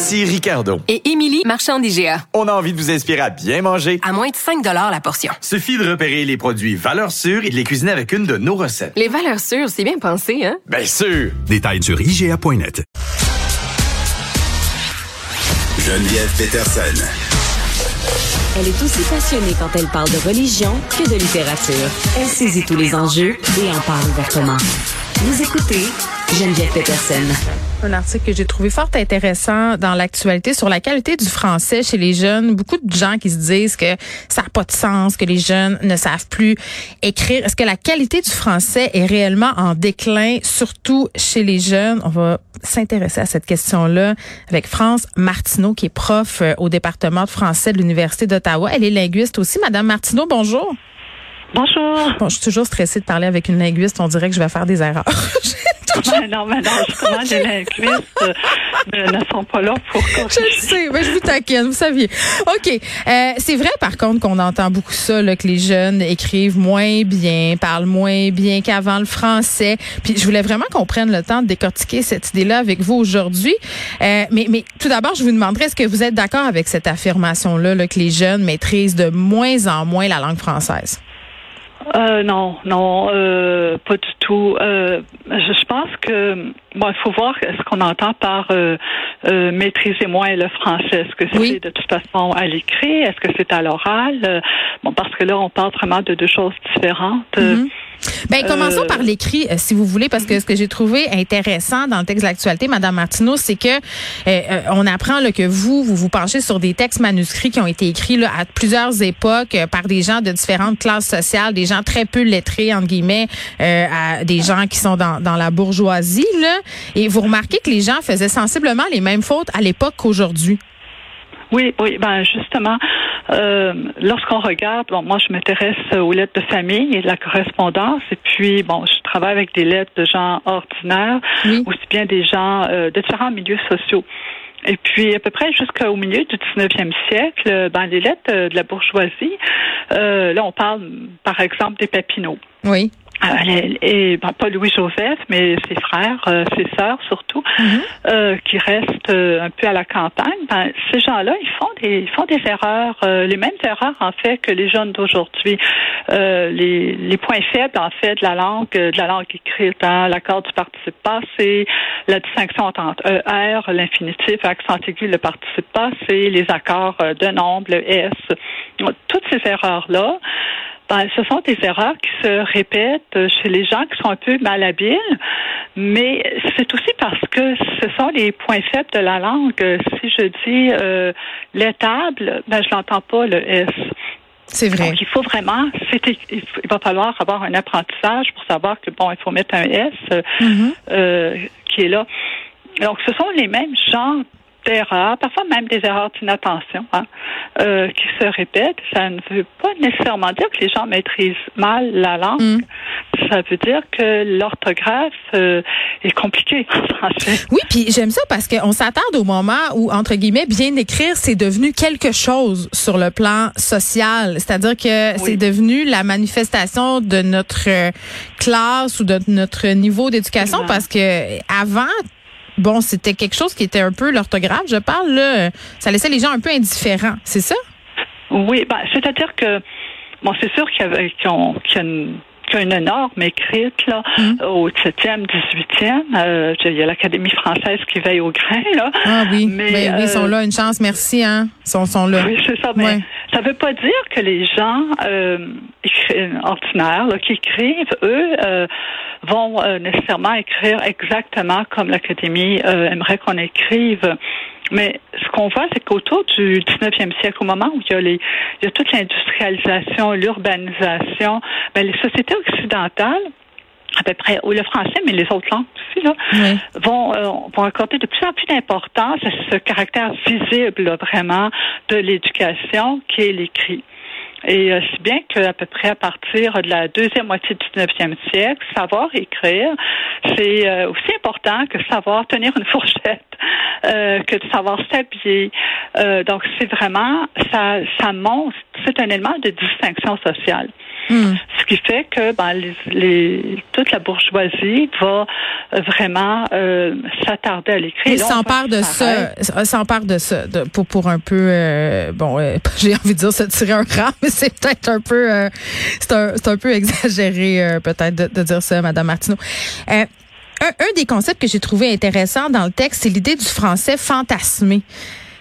Ici Ricardo. Et Émilie, marchand d'IGA. On a envie de vous inspirer à bien manger. À moins de 5 la portion. Suffit de repérer les produits valeurs sûres et de les cuisiner avec une de nos recettes. Les valeurs sûres, c'est bien pensé, hein? Bien sûr! Détails sur IGA.net. Geneviève Peterson. Elle est aussi passionnée quand elle parle de religion que de littérature. Elle saisit tous les enjeux et en parle ouvertement. Vous écoutez Geneviève Peterson. Un article que j'ai trouvé fort intéressant dans l'actualité sur la qualité du français chez les jeunes. Beaucoup de gens qui se disent que ça n'a pas de sens, que les jeunes ne savent plus écrire. Est-ce que la qualité du français est réellement en déclin, surtout chez les jeunes? On va s'intéresser à cette question-là avec France Martineau, qui est prof euh, au département de français de l'Université d'Ottawa. Elle est linguiste aussi. Madame Martineau, bonjour. Bonjour. Bon, je suis toujours stressée de parler avec une linguiste. On dirait que je vais faire des erreurs. Non, mais non, justement, les linguistes euh, ne sont pas là pour corriger. Je sais, mais je vous taquine, vous saviez. OK. Euh, c'est vrai, par contre, qu'on entend beaucoup ça, là, que les jeunes écrivent moins bien, parlent moins bien qu'avant le français. Puis je voulais vraiment qu'on prenne le temps de décortiquer cette idée-là avec vous aujourd'hui. Euh, mais, mais tout d'abord, je vous demanderais, est-ce que vous êtes d'accord avec cette affirmation-là, là, que les jeunes maîtrisent de moins en moins la langue française? Euh, non, non, euh, pas du tout. Euh, je, pense que bon, il faut voir ce qu'on entend par euh, euh, maîtriser moins le français. Est-ce que c'est de toute façon à l'écrit? Est-ce que c'est à l'oral? Bon, parce que là, on parle vraiment de deux choses différentes. Mm-hmm. Ben, commençons par l'écrit, euh, si vous voulez, parce que ce que j'ai trouvé intéressant dans le texte de l'actualité, Madame Martineau, c'est que euh, euh, on apprend là, que vous, vous vous penchez sur des textes manuscrits qui ont été écrits là, à plusieurs époques par des gens de différentes classes sociales, des gens très peu lettrés, entre guillemets, à des gens qui sont dans, dans la bourgeoisie. Là, et vous remarquez que les gens faisaient sensiblement les mêmes fautes à l'époque qu'aujourd'hui. Oui, oui, ben justement, euh, lorsqu'on regarde, bon, moi je m'intéresse aux lettres de famille et de la correspondance, et puis bon, je travaille avec des lettres de gens ordinaires, aussi bien des gens euh, de différents milieux sociaux. Et puis, à peu près jusqu'au milieu du 19e siècle, dans les lettres de la bourgeoisie, euh, là, on parle, par exemple, des Papineaux. Oui. Euh, et ben, pas Louis Joseph, mais ses frères, euh, ses sœurs surtout, mhm. euh, qui restent un peu à la campagne. Ben, ces gens-là, ils font des, ils font des erreurs, les mêmes erreurs en fait que les jeunes d'aujourd'hui. les, les points faibles en fait de la langue, de la langue écrite, hein, l'accord du participe passé, la distinction entre ER, l'infinitif, accent aigu, le participe passé, les accords de nombre, le S, toutes ces erreurs là. Ben, ce sont des erreurs qui se répètent chez les gens qui sont un peu malhabiles, mais c'est aussi parce que ce sont les points faibles de la langue. Si je dis euh, l'étable, ben, je n'entends pas le S. C'est vrai. Donc, il faut vraiment, il va falloir avoir un apprentissage pour savoir que, bon, il faut mettre un S mm-hmm. euh, qui est là. Donc, ce sont les mêmes genres erreurs, parfois même des erreurs d'inattention hein, euh, qui se répètent. Ça ne veut pas nécessairement dire que les gens maîtrisent mal la langue. Mm. Ça veut dire que l'orthographe euh, est compliquée en français. Oui, puis j'aime ça parce qu'on s'attarde au moment où, entre guillemets, bien écrire, c'est devenu quelque chose sur le plan social. C'est-à-dire que c'est devenu la manifestation de notre classe ou de notre niveau d'éducation parce que avant, bon, c'était quelque chose qui était un peu l'orthographe, je parle, là, ça laissait les gens un peu indifférents, c'est ça? Oui, ben, c'est-à-dire que, bon, c'est sûr qu'il y, avait, qu'il y a une une norme écrite là, mm. au 7e, 18e. Euh, il y a l'Académie française qui veille au grain. Là. Ah oui, mais, ben oui, ils sont euh, là. Une chance, merci. Hein. Ils sont, sont là. Oui, c'est ça. Mais ça veut pas dire que les gens euh, ordinaires qui écrivent, eux, euh, vont euh, nécessairement écrire exactement comme l'Académie aimerait qu'on écrive. Mais ce qu'on voit, c'est qu'autour du 19e siècle, au moment où il y a, les, il y a toute l'industrialisation, l'urbanisation, ben, les sociétés occidentales à peu près, ou le français, mais les autres langues aussi, là, Oui. vont, euh, vont accorder de plus en plus d'importance à ce caractère visible, là, vraiment, de l'éducation qui est l'écrit. Et euh, si bien qu'à peu près à partir de la deuxième moitié du 19e siècle, savoir écrire, c'est euh, aussi important que savoir tenir une fourchette, euh, que de savoir s'habiller. Donc, c'est vraiment, ça, ça montre, c'est un élément de distinction sociale. Hmm. Ce qui fait que ben, les, les, toute la bourgeoisie va vraiment euh, s'attarder à Là, on s'empare de ça, euh, s'empare de ça, de, pour, pour un peu, euh, bon, euh, j'ai envie de dire se tirer un cran, mais c'est peut-être un peu, euh, c'est un, c'est un peu exagéré euh, peut-être de, de dire ça, Madame Martineau. Euh, un, un des concepts que j'ai trouvé intéressant dans le texte, c'est l'idée du français fantasmé.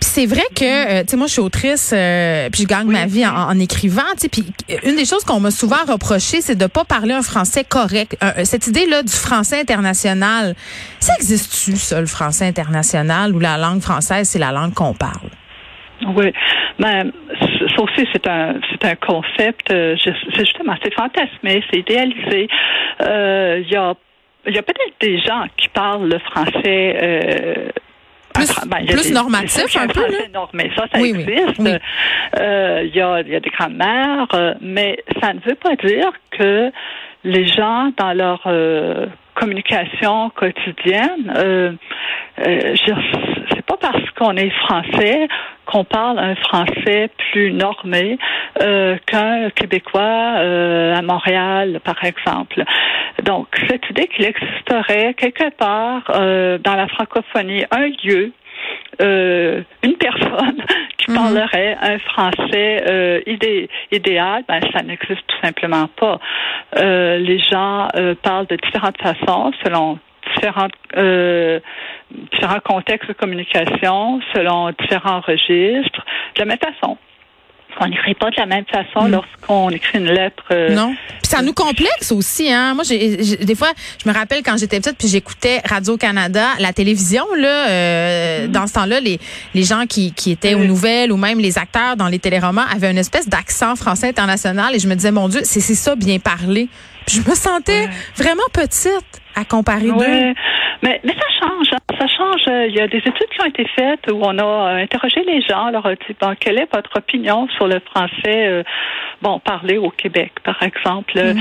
Puis c'est vrai que, euh, tu sais, moi, je suis autrice, euh, puis je gagne ma vie en, en écrivant, tu sais. Puis une des choses qu'on m'a souvent reproché, c'est de pas parler un français correct. Un- cette idée-là du français international, ça existe-tu, ça, le français international, où la langue française, c'est la langue qu'on parle? Oui, mais ça aussi c'est un c'est un concept. euh, C'est justement c'est fantasmé, c'est idéalisé. Euh, Il y a il y a peut-être des gens qui parlent le français. Euh, Plus- ben, il plus des- normatif, un peu, normé, ça, ça Oui, existe. oui. Euh, Il y, a, il y a des grammaires, euh, mais ça ne veut pas dire que les gens, dans leur euh, communication quotidienne, euh, euh, c'est pas parce qu'on est français qu'on parle un français plus normé euh, qu'un Québécois euh, à Montréal, par exemple. Donc, cette idée qu'il existerait quelque part euh, dans la francophonie un lieu euh, une personne qui Mhm. parlerait un français euh, idé- idéal, ben, ça n'existe tout simplement pas. Euh, les gens euh, parlent de différentes façons selon différentes, euh, différents contextes de communication, selon différents registres, de la même façon. On n'écrit pas de la même façon Mhm. lorsqu'on écrit une lettre. euh, Non. Puis ça nous complexe aussi, hein. Moi, j'ai, j'ai- des fois, je me rappelle quand j'étais petite, puis j'écoutais Radio Canada, la télévision, là. euh, Dans ce temps-là, les les gens qui qui étaient aux Oui. nouvelles ou même les acteurs dans les téléromans avaient une espèce d'accent français international, et je me disais, mon Dieu, c'est c'est ça bien parler. Puis je me sentais vraiment petite à comparer deux? Oui, mais, mais ça change. hein. Ça change. Euh, Il y a des études qui ont été faites où on a euh, interrogé les gens. Alors, euh, dit, bon, quelle est votre opinion sur le français, euh, bon, parlé au Québec, par exemple, euh,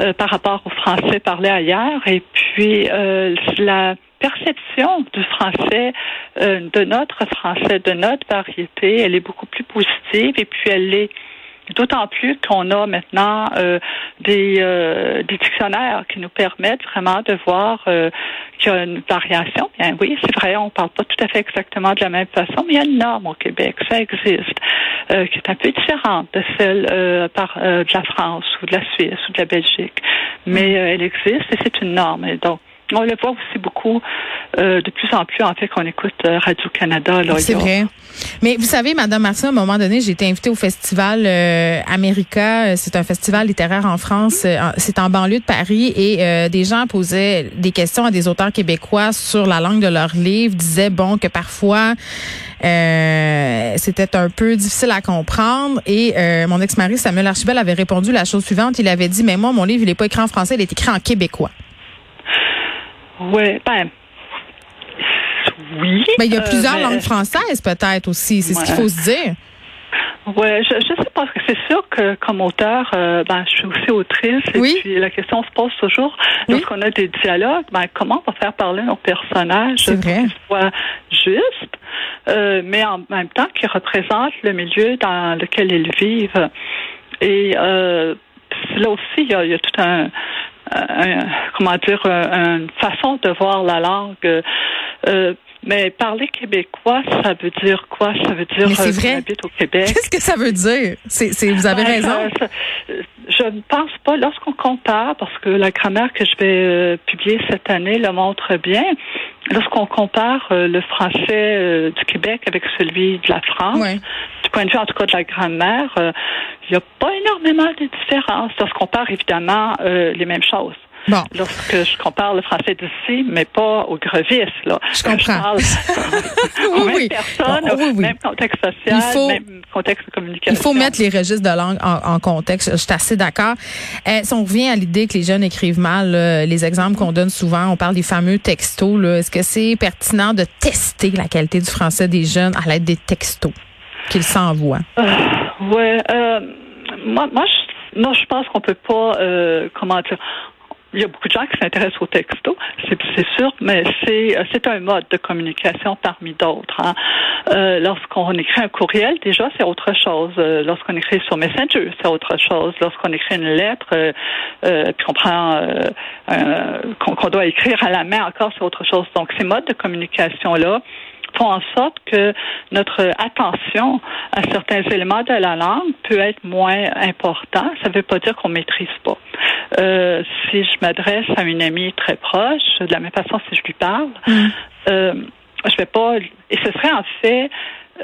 euh, par rapport au français parlé ailleurs. Et puis, euh, la perception du français, euh, de notre français, de notre variété, elle est beaucoup plus positive et puis elle est D'autant plus qu'on a maintenant euh, des, euh, des dictionnaires qui nous permettent vraiment de voir euh, qu'il y a une variation. Bien oui, c'est vrai, on parle pas tout à fait exactement de la même façon, mais il y a une norme au Québec, ça existe, euh, qui est un peu différente de celle euh, par, euh, de la France ou de la Suisse ou de la Belgique. Mais euh, elle existe et c'est une norme. Et donc, on le voit aussi beaucoup euh, de plus en plus, en fait, qu'on écoute euh, Radio-Canada. C'est vrai. Mais vous savez, Madame Martin, à un moment donné, j'ai été invitée au festival euh, America. Euh, C'est un festival littéraire en France. Euh, C'est en banlieue de Paris. Et euh, des gens posaient des questions à des auteurs québécois sur la langue de leurs livres, disaient, bon, que parfois, euh, c'était un peu difficile à comprendre. Et euh, mon ex-mari, Samuel Archibald, avait répondu la chose suivante. Il avait dit, mais moi, mon livre, il n'est pas écrit en français, il est écrit en québécois. Oui, ben. Oui. Mais il y a euh, plusieurs langues françaises, peut-être aussi. C'est ce qu'il faut se dire. Ouais, je, je sais pas. C'est sûr que comme auteur, euh, ben, je suis aussi autrice. Et Oui. puis la question se pose toujours Oui. lorsqu'on a des dialogues, ben, comment on va faire parler nos personnages pour qu'ils soient justes, euh, mais en même temps qu'ils représentent le milieu dans lequel ils vivent. Et euh, là aussi, il y a, il y a tout un, un- comment dire, un- une façon de voir la langue. Euh, mais parler québécois, ça veut dire quoi? Ça veut dire euh, qu'on habite au Québec. Qu'est-ce que ça veut dire? C'est, c'est, vous avez raison. ça- je ne pense pas, lorsqu'on compare, parce que la grammaire que je vais euh, publier cette année le montre bien, lorsqu'on compare euh, le français euh, du Québec avec celui de la France, Ouais. Point de vue en tout cas de la grammaire, euh, il n'y a pas énormément de différences lorsqu'on compare évidemment euh, les mêmes choses. Bon. Lorsque je compare le français d'ici, mais pas au grevis, là. Je comprends. parle Oui, aux mêmes oui. personnes, Bon, oui, oui. même contexte social, faut- même contexte de communication. Il faut mettre les registres de langue en, en contexte. Je suis assez d'accord. Euh, si on revient à l'idée que les jeunes écrivent mal, là, les exemples qu'on donne souvent, on parle des fameux textos. là. Est-ce que c'est pertinent de tester la qualité du français des jeunes à l'aide des textos? Qu'ils s'envoient? Ouais, euh, moi, moi, je, pense qu'on peut pas, euh, comment dire. Il y a beaucoup de gens qui s'intéressent aux textos, c'est sûr, mais c'est c'est un mode de communication parmi d'autres. Hein. Euh, Lorsqu'on écrit un courriel, déjà c'est autre chose. Euh, Lorsqu'on écrit sur Messenger, c'est autre chose. Lorsqu'on écrit une lettre, euh, euh, puis qu'on prend euh, qu'on doit écrire à la main encore, c'est autre chose. Donc ces modes de communication là font en sorte que notre attention à certains éléments de la langue peut être moins important. Ça ne veut pas dire qu'on maîtrise pas. Euh, si je m'adresse à une amie très proche, de la même façon si je lui parle, euh, je vais pas. Et ce serait en fait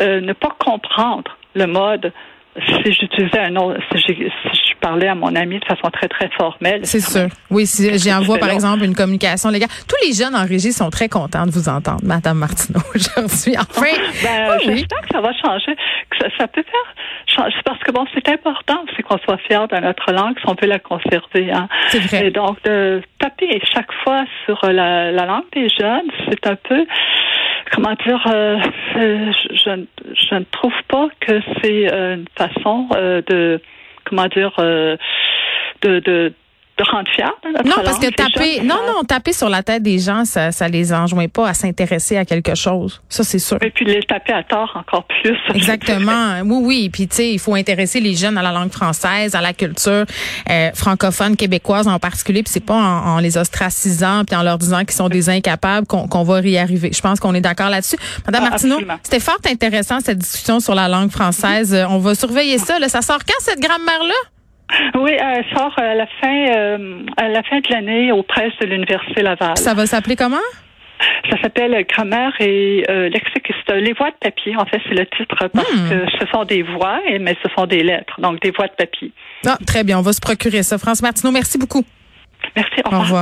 euh, ne pas comprendre le mode. Si j'utilisais un autre, si, si je parlais à mon ami de façon très très formelle, C'est sûr. Oui, si Qu'est-ce j'y que tu envoie fais par exemple une communication légale. Tous les jeunes en régie sont très contents de vous entendre, Madame Martineau, aujourd'hui. Enfin, Ben, oui, j'espère que ça va changer, que ça, ça peut faire changer. Parce que bon, c'est important aussi qu'on soit fier de notre langue si on peut la conserver. Hein. C'est vrai. Et donc, de taper chaque fois sur la, la langue des jeunes, c'est un peu, comment dire, euh, je, je, je ne trouve pas que c'est une façon euh, de, comment dire, euh, de, de, de rendre Non, parce que taper, non, non, taper sur la tête des gens, ça, ça les enjoint pas à s'intéresser à quelque chose. Ça, c'est sûr. Et puis les taper à tort encore plus. Exactement. Oui, oui. Puis tu sais, il faut intéresser les jeunes à la langue française, à la culture euh, francophone québécoise en particulier. Puis c'est pas en, en les ostracisant puis en leur disant qu'ils sont des incapables qu'on va y arriver. Je pense qu'on est d'accord là-dessus. Madame Ah, Martineau, c'était fort intéressant cette discussion sur la langue française. Euh, On va surveiller ça. Là. Ça sort quand cette grammaire-là? Oui, elle sort à la fin, euh, à la fin de l'année aux presses de l'Université Laval. Ça va s'appeler comment? Ça s'appelle Grammaire et euh, lexique. Euh, Les voix de papier, en fait, c'est le titre parce Hmm. que ce sont des voix, mais ce sont des lettres, donc des voix de papier. Ah, très bien. On va se procurer ça. France Martineau, merci beaucoup. Merci. Au Au revoir. revoir.